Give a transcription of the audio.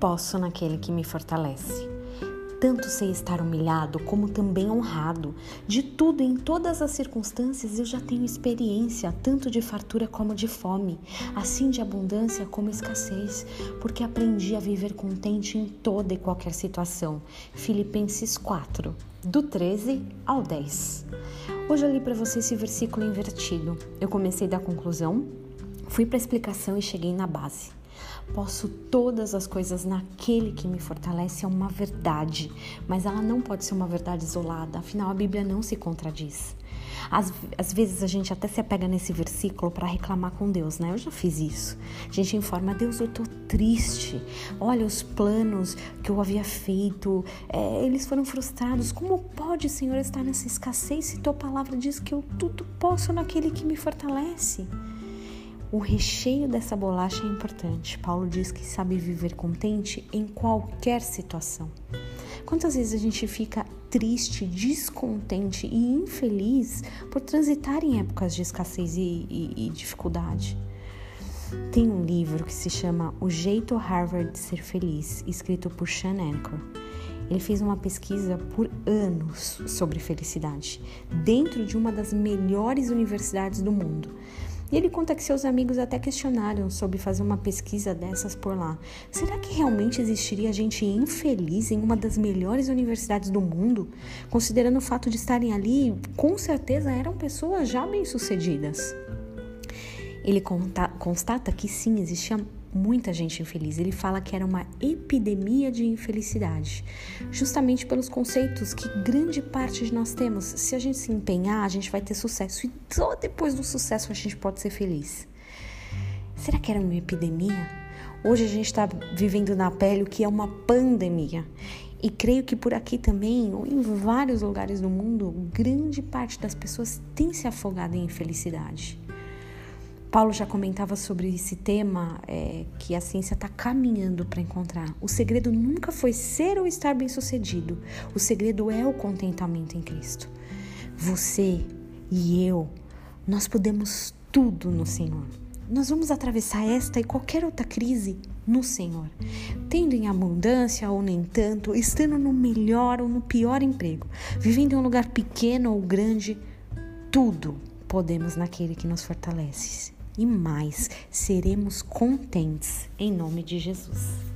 posso naquele que me fortalece. Tanto sei estar humilhado como também honrado. De tudo, em todas as circunstâncias, eu já tenho experiência, tanto de fartura como de fome, assim de abundância como escassez, porque aprendi a viver contente em toda e qualquer situação. Filipenses 4, do 13 ao 10. Hoje eu li para você esse versículo invertido. Eu comecei da conclusão, fui para a explicação e cheguei na base. Posso todas as coisas naquele que me fortalece é uma verdade, mas ela não pode ser uma verdade isolada, afinal a Bíblia não se contradiz. Às, às vezes a gente até se apega nesse versículo para reclamar com Deus, né? Eu já fiz isso. A gente informa, Deus, eu tô triste. Olha, os planos que eu havia feito, é, eles foram frustrados. Como pode, Senhor, estar nessa escassez se tua palavra diz que eu tudo posso naquele que me fortalece? O recheio dessa bolacha é importante. Paulo diz que sabe viver contente em qualquer situação. Quantas vezes a gente fica triste, descontente e infeliz por transitar em épocas de escassez e, e, e dificuldade? Tem um livro que se chama O Jeito Harvard de Ser Feliz, escrito por Sean Anker. Ele fez uma pesquisa por anos sobre felicidade, dentro de uma das melhores universidades do mundo. E ele conta que seus amigos até questionaram sobre fazer uma pesquisa dessas por lá. Será que realmente existiria gente infeliz em uma das melhores universidades do mundo? Considerando o fato de estarem ali, com certeza eram pessoas já bem-sucedidas. Ele constata que sim, existia muita gente infeliz. Ele fala que era uma epidemia de infelicidade, justamente pelos conceitos que grande parte de nós temos. Se a gente se empenhar, a gente vai ter sucesso e só depois do sucesso a gente pode ser feliz. Será que era uma epidemia? Hoje a gente está vivendo na pele o que é uma pandemia. E creio que por aqui também, ou em vários lugares do mundo, grande parte das pessoas tem se afogado em infelicidade. Paulo já comentava sobre esse tema é, que a ciência está caminhando para encontrar. O segredo nunca foi ser ou estar bem-sucedido. O segredo é o contentamento em Cristo. Você e eu, nós podemos tudo no Senhor. Nós vamos atravessar esta e qualquer outra crise no Senhor, tendo em abundância ou nem tanto, estando no melhor ou no pior emprego, vivendo em um lugar pequeno ou grande, tudo podemos naquele que nos fortalece e mais seremos contentes em nome de Jesus.